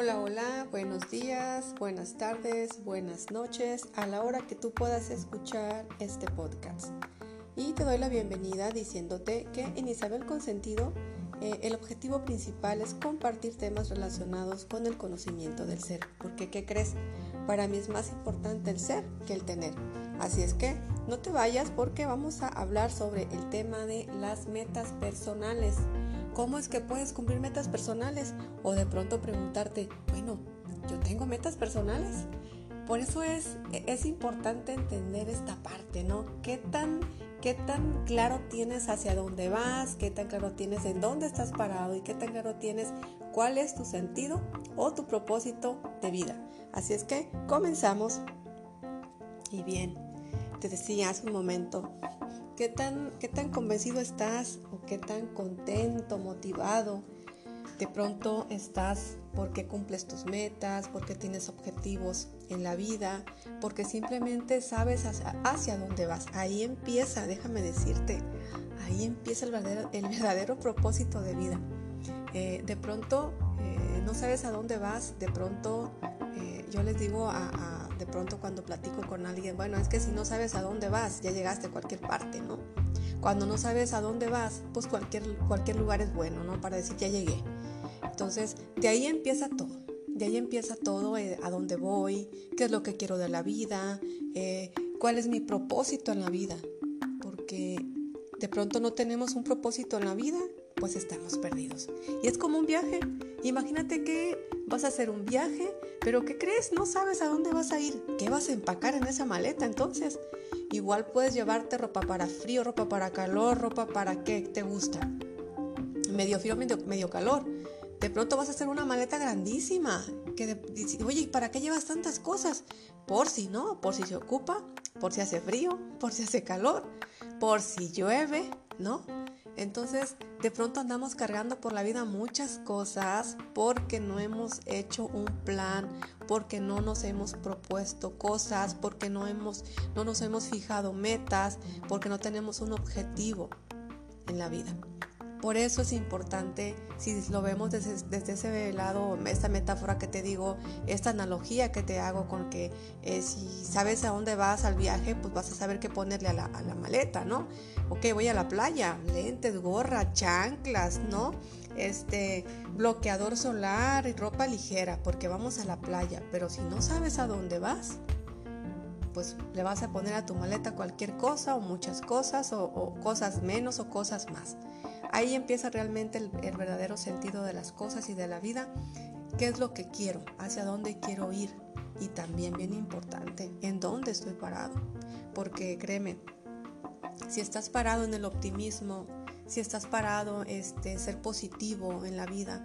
Hola, hola, buenos días, buenas tardes, buenas noches, a la hora que tú puedas escuchar este podcast. Y te doy la bienvenida diciéndote que en Isabel Consentido eh, el objetivo principal es compartir temas relacionados con el conocimiento del ser. Porque, ¿qué crees? Para mí es más importante el ser que el tener. Así es que no te vayas porque vamos a hablar sobre el tema de las metas personales. ¿Cómo es que puedes cumplir metas personales? O de pronto preguntarte, bueno, yo tengo metas personales. Por eso es, es importante entender esta parte, ¿no? ¿Qué tan, ¿Qué tan claro tienes hacia dónde vas? ¿Qué tan claro tienes en dónde estás parado? ¿Y qué tan claro tienes cuál es tu sentido o tu propósito de vida? Así es que comenzamos. Y bien, te decía hace un momento, ¿qué tan, qué tan convencido estás o qué tan contento, motivado? De pronto estás porque cumples tus metas, porque tienes objetivos en la vida, porque simplemente sabes hacia, dónde vas. Ahí empieza, déjame decirte, ahí empieza el verdadero, el verdadero propósito de vida. Eh, de pronto eh, no sabes a dónde vas, de pronto eh, yo les digo a, de pronto cuando platico con alguien, bueno, es que si no sabes a dónde vas, ya llegaste a cualquier parte, ¿no? Cuando no sabes a dónde vas, pues cualquier, cualquier lugar es bueno, ¿no? Para decir, ya llegué. Entonces, de ahí empieza todo. De ahí empieza todo, eh, a dónde voy, qué es lo que quiero de la vida, eh, cuál es mi propósito en la vida. Porque de pronto no tenemos un propósito en la vida, pues estamos perdidos. Y es como un viaje. Imagínate que vas a hacer un viaje, pero ¿qué crees? No sabes a dónde vas a ir. ¿Qué vas a empacar en esa maleta entonces? Igual puedes llevarte ropa para frío, ropa para calor, ropa para qué te gusta. Medio frío, medio, medio calor. De pronto vas a hacer una maleta grandísima. Que Oye, ¿para qué llevas tantas cosas? Por si no, por si se ocupa, por si hace frío, por si hace calor, por si llueve, ¿no? Entonces, de pronto andamos cargando por la vida muchas cosas porque no hemos hecho un plan, porque no nos hemos propuesto cosas, porque no, hemos, no nos hemos fijado metas, porque no tenemos un objetivo en la vida. Por eso es importante, si lo vemos desde, ese lado, esta metáfora que te digo, esta analogía que te hago con que eh, si sabes a dónde vas al viaje, pues vas a saber qué ponerle a la, maleta, ¿no? Ok, voy a la playa, lentes, gorra, chanclas, ¿no? Este, bloqueador solar y ropa ligera, porque vamos a la playa. Pero si no sabes a dónde vas, pues le vas a poner a tu maleta cualquier cosa o muchas cosas o cosas menos o cosas más. Ahí empieza realmente el, verdadero sentido de las cosas y de la vida. ¿Qué es lo que quiero? ¿Hacia dónde quiero ir? Y también bien importante, ¿en dónde estoy parado? Porque créeme, si estás parado en el optimismo, si estás parado este ser positivo en la vida,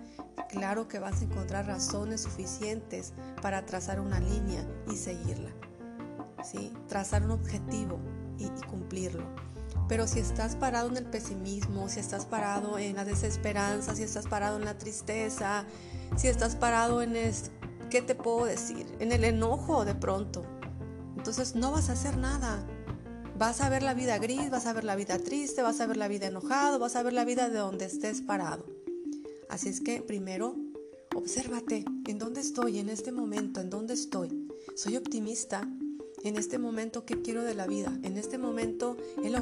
claro que vas a encontrar razones suficientes para trazar una línea y seguirla. ¿sí? Trazar un objetivo y cumplirlo. Pero si estás parado en el pesimismo, si estás parado en la desesperanza, si estás parado en la tristeza, si estás parado en el, ¿qué te puedo decir? En el enojo de pronto. Entonces no vas a hacer nada. Vas a ver la vida gris, vas a ver la vida triste, vas a ver la vida enojado, vas a ver la vida de donde estés parado. Así es que primero, obsérvate, ¿en dónde estoy en este momento? ¿En dónde estoy? ¿Soy optimista? en este momento qué quiero de la vida, en este momento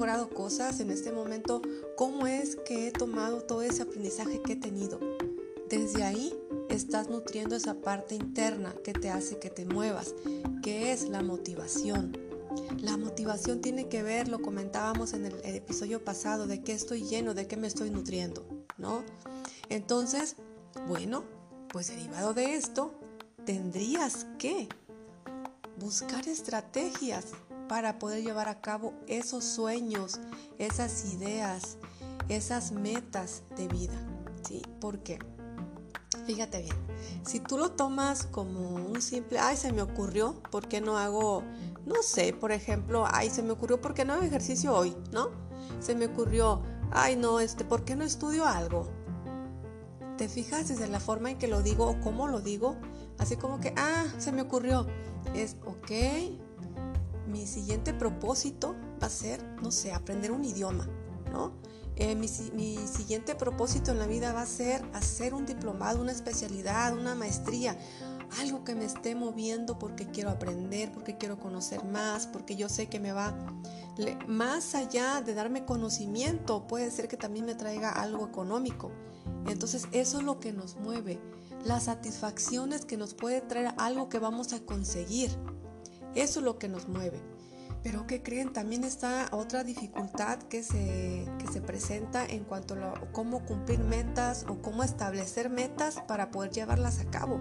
logrado cosas, en este momento cómo es que he tomado todo ese aprendizaje que he tenido. Desde ahí estás nutriendo esa parte interna que te hace que te muevas, que es la motivación. La motivación tiene que ver, lo comentábamos en el, episodio pasado, de qué estoy lleno, de qué me estoy nutriendo, ¿no? Entonces, bueno, pues derivado de esto, tendrías que buscar estrategias para poder llevar a cabo esos sueños, esas ideas, esas metas de vida. ¿Sí? ¿Por qué? Fíjate bien, si tú lo tomas como un simple, ay, se me ocurrió, ¿por qué no hago, no sé, por ejemplo, ay, se me ocurrió, ¿por qué no hago ejercicio hoy? ¿No? Se me ocurrió, ay, no, este, ¿por qué no estudio algo? ¿Te fijas desde la forma en que lo digo o cómo lo digo? Así como que, ah, se me ocurrió. Es, ok, mi siguiente propósito va a ser, no sé, aprender un idioma, ¿no? eh, mi, siguiente propósito en la vida va a ser hacer un diplomado, una especialidad, una maestría, algo que me esté moviendo porque quiero aprender, porque quiero conocer más, porque yo sé que me va más allá de darme conocimiento, puede ser que también me traiga algo económico. Entonces eso es lo que nos mueve, las satisfacciones que nos puede traer algo que vamos a conseguir. Eso es lo que nos mueve. Pero ¿qué creen? También está otra dificultad que se, que se presenta en cuanto a cómo cumplir metas o cómo establecer metas para poder llevarlas a cabo.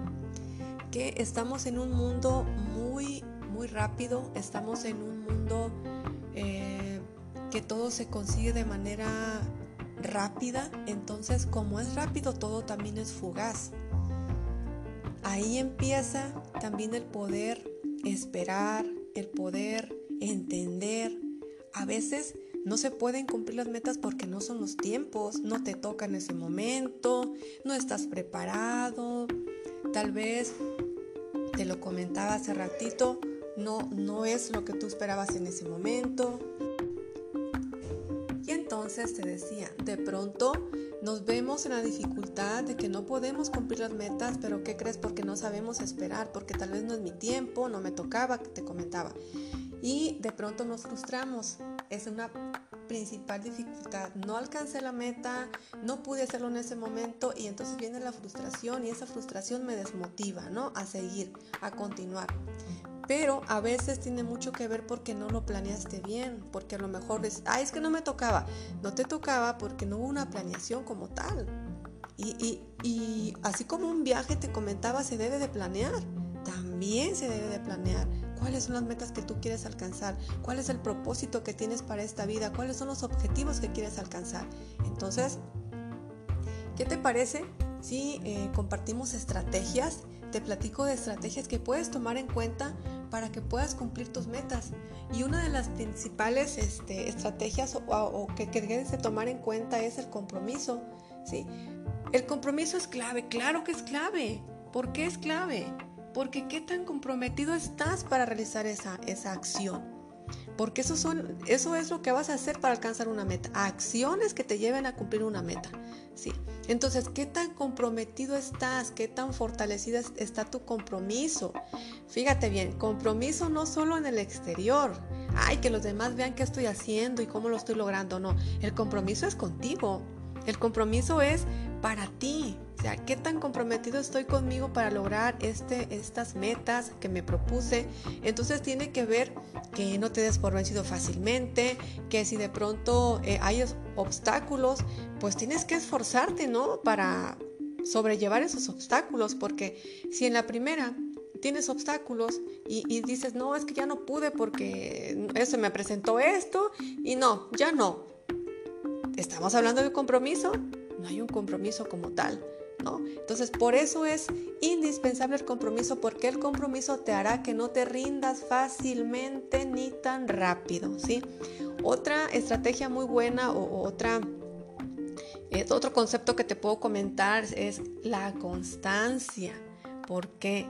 Que estamos en un mundo muy, muy rápido, estamos en un mundo eh, que todo se consigue de manera rápida, entonces como es rápido todo también es fugaz. Ahí empieza también el poder esperar, el poder entender. A veces no se pueden cumplir las metas porque no son los tiempos, no te toca en ese momento, no estás preparado. Tal vez, te lo comentaba hace ratito, no, no es lo que tú esperabas en ese momento. Y entonces te decía, de pronto nos vemos en la dificultad de que no podemos cumplir las metas, pero ¿qué crees? Porque no sabemos esperar, porque tal vez no es mi tiempo, no me tocaba, te comentaba y de pronto nos frustramos. Es una principal dificultad. No alcancé la meta, no pude hacerlo en ese momento y entonces viene la frustración y esa frustración me desmotiva, ¿no? A seguir, a continuar. Pero a veces tiene mucho que ver porque no lo planeaste bien, porque a lo mejor es, ay, es que no me tocaba. No te tocaba porque no hubo una planeación como tal. Y, y, y así como un viaje te comentaba, se debe de planear. También se debe de planear cuáles son las metas que tú quieres alcanzar, cuál es el propósito que tienes para esta vida, cuáles son los objetivos que quieres alcanzar. Entonces, ¿qué te parece si eh, compartimos estrategias? Te platico de estrategias que puedes tomar en cuenta para que puedas cumplir tus metas. Y una de las principales este, estrategias o, que, que debes de tomar en cuenta es el compromiso. ¿sí? El compromiso es clave, claro que es clave. ¿Por qué es clave? Porque qué tan comprometido estás para realizar esa, esa acción. Porque eso, son, eso es lo que vas a hacer para alcanzar una meta. Acciones que te lleven a cumplir una meta. ¿sí? Entonces, ¿qué tan comprometido estás? ¿Qué tan fortalecido está tu compromiso? Fíjate bien, compromiso no solo en el exterior. Ay, que los demás vean qué estoy haciendo y cómo lo estoy logrando. No, el compromiso es contigo. El compromiso es para ti. O sea, qué tan comprometido estoy conmigo para lograr este, estas metas que me propuse. Entonces tiene que ver que no te des por vencido fácilmente, que si de pronto eh, hay obstáculos, pues tienes que esforzarte, ¿no? Para sobrellevar esos obstáculos, porque si en la primera tienes obstáculos y, y, dices, no, es que ya no pude porque eso me presentó esto y no, ya no. ¿Estamos hablando de compromiso? No hay un compromiso como tal. ¿No? Entonces, por eso es indispensable el compromiso, porque el compromiso te hará que no te rindas fácilmente ni tan rápido, ¿sí? Otra estrategia muy buena o, otra, eh, otro concepto que te puedo comentar es la constancia, porque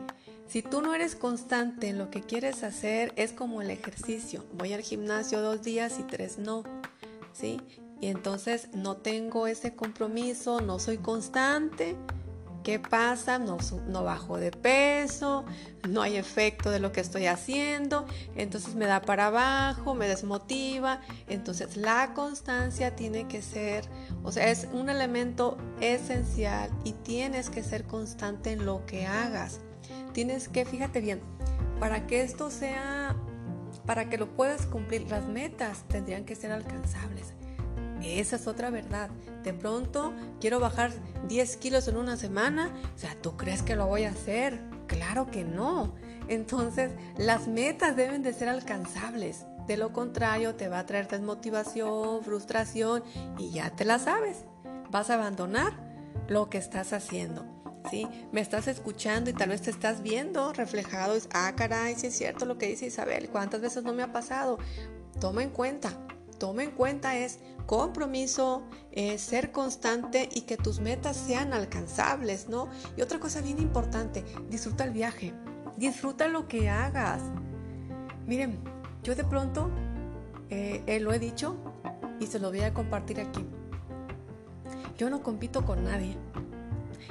si tú no eres constante en lo que quieres hacer, es como el ejercicio. Voy al gimnasio dos días y tres no, ¿sí? Y entonces no tengo ese compromiso, no soy constante. ¿Qué pasa? No, no, bajo de peso, no hay efecto de lo que estoy haciendo, entonces me da para abajo, me desmotiva. Entonces la constancia tiene que ser, o sea, es un elemento esencial y tienes que ser constante en lo que hagas. Tienes que, fíjate bien, para que esto sea, para que lo puedas cumplir, las metas tendrían que ser alcanzables. Esa es otra verdad. De pronto quiero bajar 10 kilos en una semana. O sea, ¿tú crees que lo voy a hacer? Claro que no. Entonces, las metas deben de ser alcanzables. De lo contrario, te va a traer desmotivación, frustración y ya te la sabes. Vas a abandonar lo que estás haciendo. ¿Sí? Me estás escuchando y tal vez te estás viendo reflejado. Ah, caray, si es cierto lo que dice Isabel. ¿Cuántas veces no me ha pasado? Toma en cuenta toma en cuenta es compromiso, ser constante y que tus metas sean alcanzables, ¿no? Y otra cosa bien importante, disfruta el viaje, disfruta lo que hagas. Miren, yo de pronto eh, eh, lo he dicho y se lo voy a compartir aquí. yo no compito con nadie.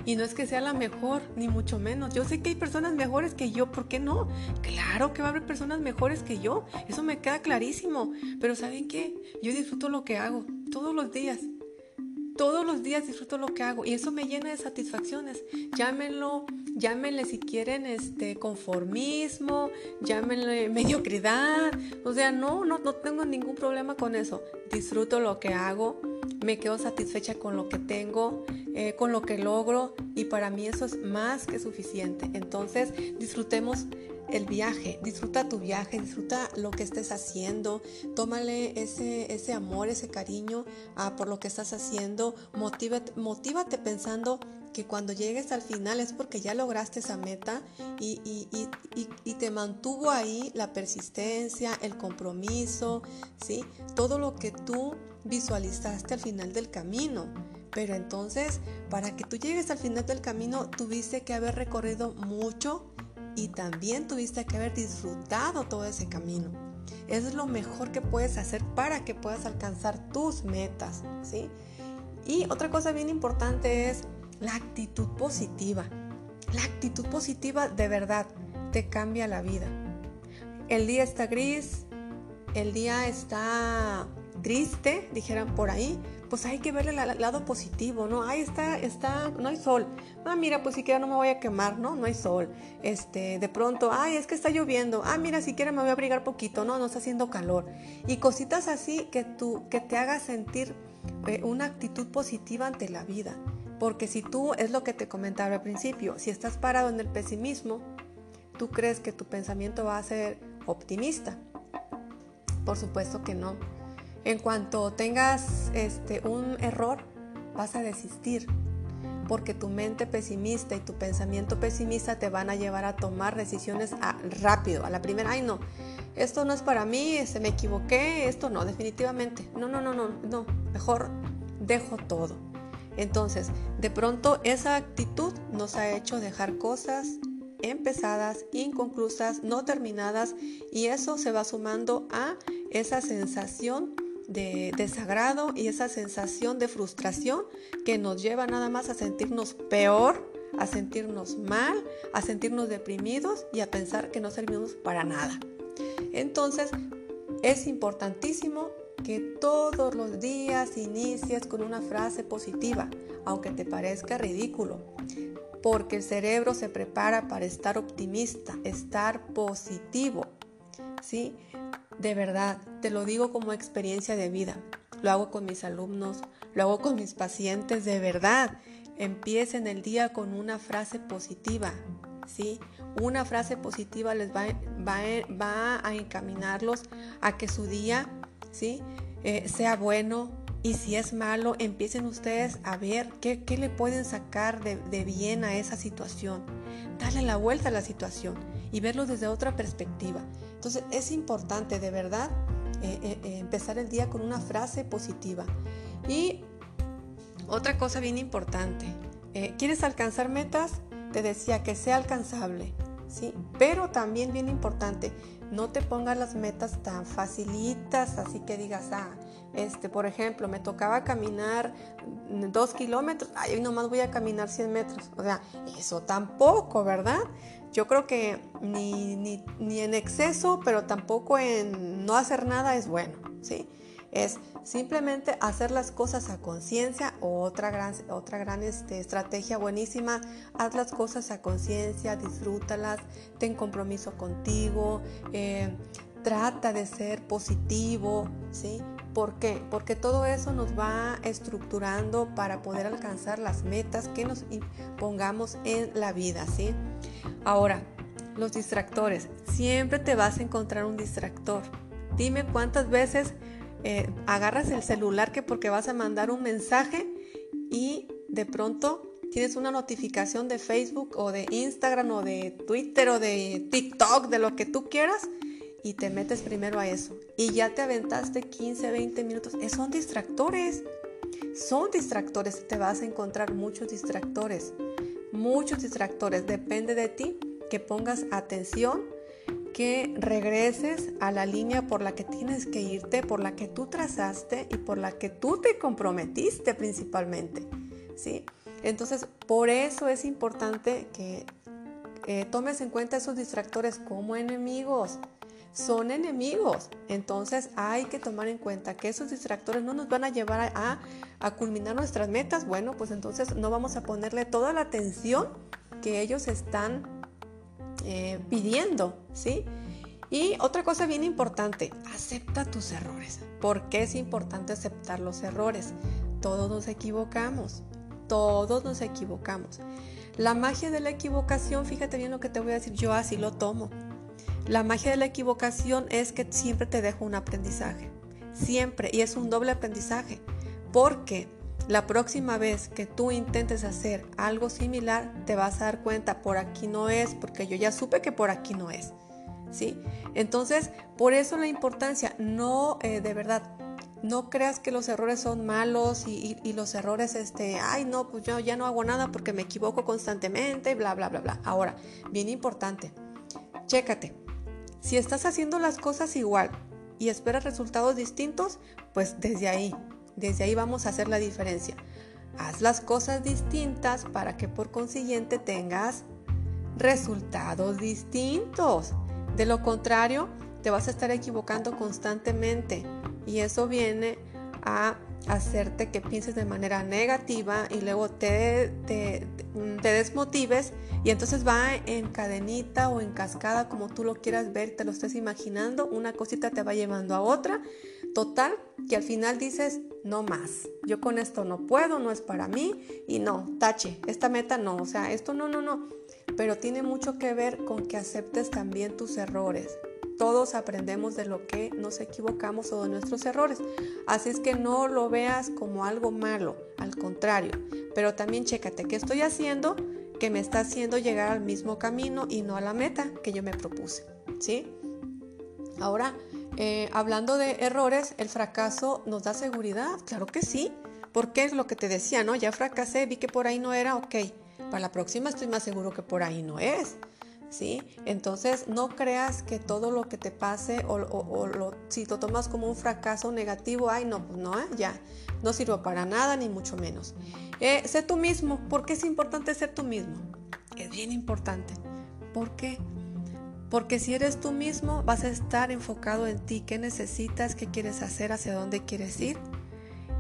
Y no es que sea la mejor, ni mucho menos. Yo sé que hay personas mejores que yo, ¿por qué no? Claro que va a haber personas mejores que yo, eso me queda clarísimo. Pero ¿saben qué? Yo disfruto lo que hago todos los días. Todos los días disfruto lo que hago y eso me llena de satisfacciones. Llámenlo, llámenle si quieren este conformismo, llámenle mediocridad. O sea, no, no, no tengo ningún problema con eso. Disfruto lo que hago, me quedo satisfecha con lo que tengo, eh, con lo que logro y para mí eso es más que suficiente. Entonces disfrutemos el viaje, disfruta tu viaje, disfruta lo que estés haciendo, tómale ese, ese amor, ese cariño ah, por lo que estás haciendo, motívate, motívate pensando que cuando llegues al final es porque ya lograste esa meta y, y, y, y, te mantuvo ahí la persistencia, el compromiso, ¿sí? todo lo que tú visualizaste al final del camino. Pero entonces, para que tú llegues al final del camino, tuviste que haber recorrido mucho y también tuviste que haber disfrutado todo ese camino. es lo mejor que puedes hacer para que puedas alcanzar tus metas, ¿sí? Y otra cosa bien importante es la actitud positiva. La actitud positiva de verdad te cambia la vida. El día está gris, el día está triste, dijeran por ahí, pues hay que verle el lado positivo, ¿no? Ahí está, está, no hay sol. Ah, mira, pues siquiera no me voy a quemar, ¿no? No hay sol. Este, de pronto, ay, es que está lloviendo. Ah, mira, siquiera me voy a abrigar poquito, ¿no? No está haciendo calor. Y cositas así que tú, que te haga sentir eh, una actitud positiva ante la vida. Porque si tú, es lo que te comentaba al principio, si estás parado en el pesimismo, tú crees que tu pensamiento va a ser optimista. Por supuesto que no. En cuanto tengas este, un error, vas a desistir, porque tu mente pesimista y tu pensamiento pesimista te van a llevar a tomar decisiones rápido, a la primera, ay no, esto no es para mí, se me equivoqué, esto no, definitivamente, no, no, no, no, no, mejor dejo todo. Entonces, de pronto esa actitud nos ha hecho dejar cosas empezadas, inconclusas, no terminadas y eso se va sumando a esa sensación de desagrado y esa sensación de frustración que nos lleva nada más a sentirnos peor, a sentirnos mal, a sentirnos deprimidos y a pensar que no servimos para nada. Entonces, es importantísimo que todos los días inicies con una frase positiva, aunque te parezca ridículo, porque el cerebro se prepara para estar optimista, estar positivo. ¿Sí? De verdad, te lo digo como experiencia de vida. Lo hago con mis alumnos, lo hago con mis pacientes, de verdad. Empiecen el día con una frase positiva, ¿sí? Una frase positiva les va, va, a encaminarlos a que su día, ¿sí? Eh, sea bueno, y si es malo, empiecen ustedes a ver qué, le pueden sacar de, de, bien a esa situación. Darle la vuelta a la situación y verlo desde otra perspectiva. Entonces es importante de verdad eh, eh, eh, empezar el día con una frase positiva. Y otra cosa bien importante, ¿quieres alcanzar metas? Te decía que sea alcanzable, ¿sí? Pero también bien importante, no te pongas las metas tan facilitas, así que digas, ah, este, por ejemplo, me tocaba caminar dos kilómetros, ay, hoy nomás voy a caminar 100 metros. O sea, eso tampoco, ¿verdad? Yo creo que ni, ni, en exceso, pero tampoco en no hacer nada es bueno, ¿sí? Es simplemente hacer las cosas a conciencia otra gran, otra gran este, estrategia buenísima, haz las cosas a conciencia, disfrútalas, ten compromiso contigo, eh, trata de ser positivo, ¿sí? ¿Por qué? Porque todo eso nos va estructurando para poder alcanzar las metas que nos pongamos en la vida, ¿sí? Ahora, los distractores. Siempre te vas a encontrar un distractor. Dime cuántas veces eh, agarras el celular que porque vas a mandar un mensaje y de pronto tienes una notificación de Facebook o de Instagram o de Twitter o de TikTok, de lo que tú quieras y te metes primero a eso y ya te aventaste 15, 20 minutos. Eh, son distractores. Son distractores. Te vas a encontrar muchos distractores. Muchos distractores. Depende de ti que pongas atención que regreses a la línea por la que tienes que irte, por la que tú trazaste y por la que tú te comprometiste principalmente. ¿sí? Entonces, por eso es importante que eh, tomes en cuenta esos distractores como enemigos. Son enemigos. Entonces hay que tomar en cuenta que esos distractores no nos van a llevar a, culminar nuestras metas. Bueno, pues entonces no vamos a ponerle toda la atención que ellos están eh, pidiendo, ¿sí? Y otra cosa bien importante, acepta tus errores. ¿Por qué es importante aceptar los errores? Todos nos equivocamos, todos nos equivocamos. La magia de la equivocación, fíjate bien lo que te voy a decir, yo así lo tomo. La magia de la equivocación es que siempre te dejo un aprendizaje, siempre, y es un doble aprendizaje, porque la próxima vez que tú intentes hacer algo similar, te vas a dar cuenta, por aquí no es, porque yo ya supe que por aquí no es. ¿Sí? Entonces, por eso la importancia, no, eh, de verdad, no creas que los errores son malos y, los errores, este, ay, no, pues yo ya no hago nada porque me equivoco constantemente, bla, bla, bla, bla. Ahora, bien importante, chécate. Si estás haciendo las cosas igual y esperas resultados distintos, pues desde ahí desde ahí vamos a hacer la diferencia. Haz las cosas distintas para que por consiguiente tengas resultados distintos. De lo contrario, te vas a estar equivocando constantemente y eso viene a hacerte que pienses de manera negativa y luego te, te, desmotives y entonces va en cadenita o en cascada como tú lo quieras ver, te lo estés imaginando, una cosita te va llevando a otra, total, que al final dices, no más, yo con esto no puedo, no es para mí y no, tache, esta meta no, o sea, esto no, no, no, pero tiene mucho que ver con que aceptes también tus errores, todos aprendemos de lo que nos equivocamos o de nuestros errores. Así es que no lo veas como algo malo, al contrario. Pero también chécate qué estoy haciendo que me está haciendo llegar al mismo camino y no a la meta que yo me propuse. ¿Sí? Ahora, eh, hablando de errores, ¿el fracaso nos da seguridad? Claro que sí. Porque es lo que te decía, ¿no? Ya fracasé, vi que por ahí no era, ok. Para la próxima estoy más seguro que por ahí no es. ¿Sí? Entonces no creas que todo lo que te pase o, lo, si lo tomas como un fracaso negativo, ay no, pues no, ¿eh? ya, no sirvo para nada ni mucho menos. Eh, sé tú mismo, ¿por qué es importante ser tú mismo? Es bien importante. ¿Por qué? Porque si eres tú mismo vas a estar enfocado en ti, qué necesitas, qué quieres hacer, hacia dónde quieres ir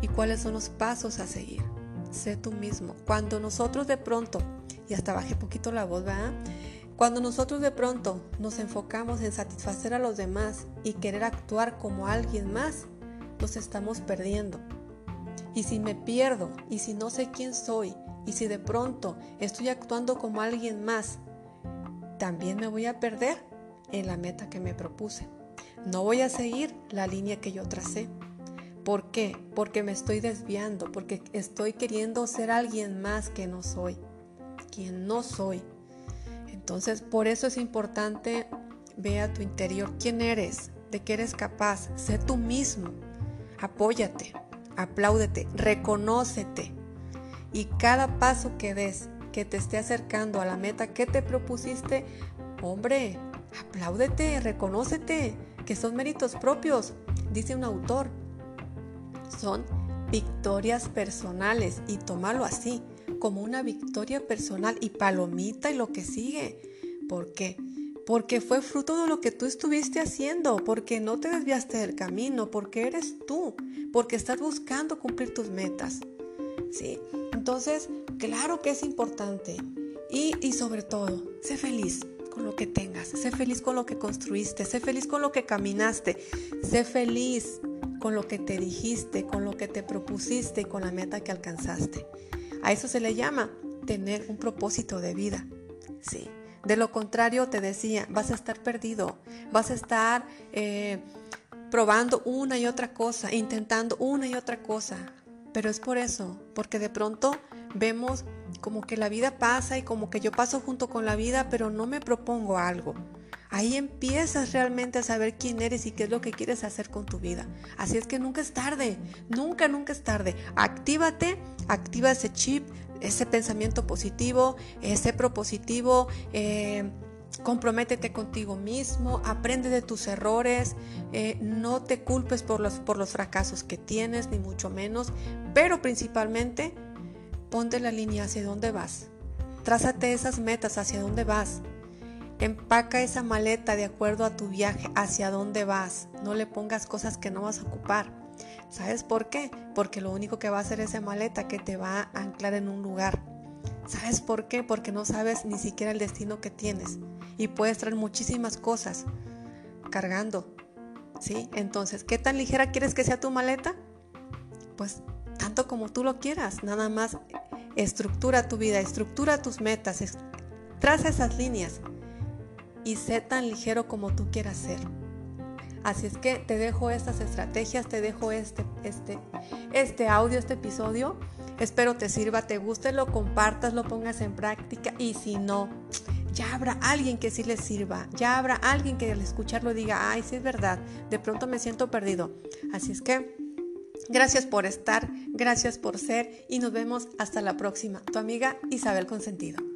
y cuáles son los pasos a seguir. Sé tú mismo. Cuando nosotros de pronto, y hasta bajé poquito la voz, ¿verdad? Cuando nosotros de pronto nos enfocamos en satisfacer a los demás y querer actuar como alguien más, nos estamos perdiendo. Y si me pierdo, y si no sé quién soy, y si de pronto estoy actuando como alguien más, también me voy a perder en la meta que me propuse. No voy a seguir la línea que yo tracé. ¿Por qué? Porque me estoy desviando, porque estoy queriendo ser alguien más que no soy, quien no soy. Entonces, por eso es importante ve a tu interior quién eres, de qué eres capaz, sé tú mismo, apóyate, apláudete, reconócete y cada paso que des que te esté acercando a la meta que te propusiste, hombre, apláudete, reconócete, que son méritos propios, dice un autor. Son victorias personales y tómalo así como una victoria personal y palomita y lo que sigue. ¿Por qué? Porque fue fruto de lo que tú estuviste haciendo, porque no te desviaste del camino, porque eres tú, porque estás buscando cumplir tus metas. ¿Sí? Entonces, claro que es importante. Y, y sobre todo, sé feliz con lo que tengas, sé feliz con lo que construiste, sé feliz con lo que caminaste, sé feliz con lo que te dijiste, con lo que te propusiste y con la meta que alcanzaste. A eso se le llama tener un propósito de vida. Sí. De lo contrario, te decía, vas a estar perdido, vas a estar eh, probando una y otra cosa, intentando una y otra cosa. Pero es por eso, porque de pronto vemos como que la vida pasa y como que yo paso junto con la vida, pero no me propongo algo. Ahí empiezas realmente a saber quién eres y qué es lo que quieres hacer con tu vida. Así es que nunca es tarde, nunca, nunca es tarde. Actívate, activa ese chip, ese pensamiento positivo, ese propositivo. Eh, comprométete contigo mismo, aprende de tus errores, eh, no te culpes por los, por los fracasos que tienes, ni mucho menos, pero principalmente ponte la línea hacia dónde vas. Trázate esas metas hacia dónde vas. Empaca esa maleta de acuerdo a tu viaje, hacia dónde vas. No le pongas cosas que no vas a ocupar. ¿Sabes por qué? Porque lo único que va a hacer esa maleta que te va a anclar en un lugar. ¿Sabes por qué? Porque no sabes ni siquiera el destino que tienes y puedes traer muchísimas cosas cargando. ¿Sí? Entonces, ¿qué tan ligera quieres que sea tu maleta? Pues tanto como tú lo quieras, nada más estructura tu vida, estructura tus metas, traza esas líneas y sé tan ligero como tú quieras ser. Así es que te dejo estas estrategias, te dejo este, este, este audio, este episodio. Espero te sirva, te guste, lo compartas, lo pongas en práctica y si no, ya habrá alguien que sí les sirva, ya habrá alguien que al escucharlo diga, ay, sí es verdad, de pronto me siento perdido. Así es que gracias por estar, gracias por ser y nos vemos hasta la próxima. Tu amiga Isabel Consentido.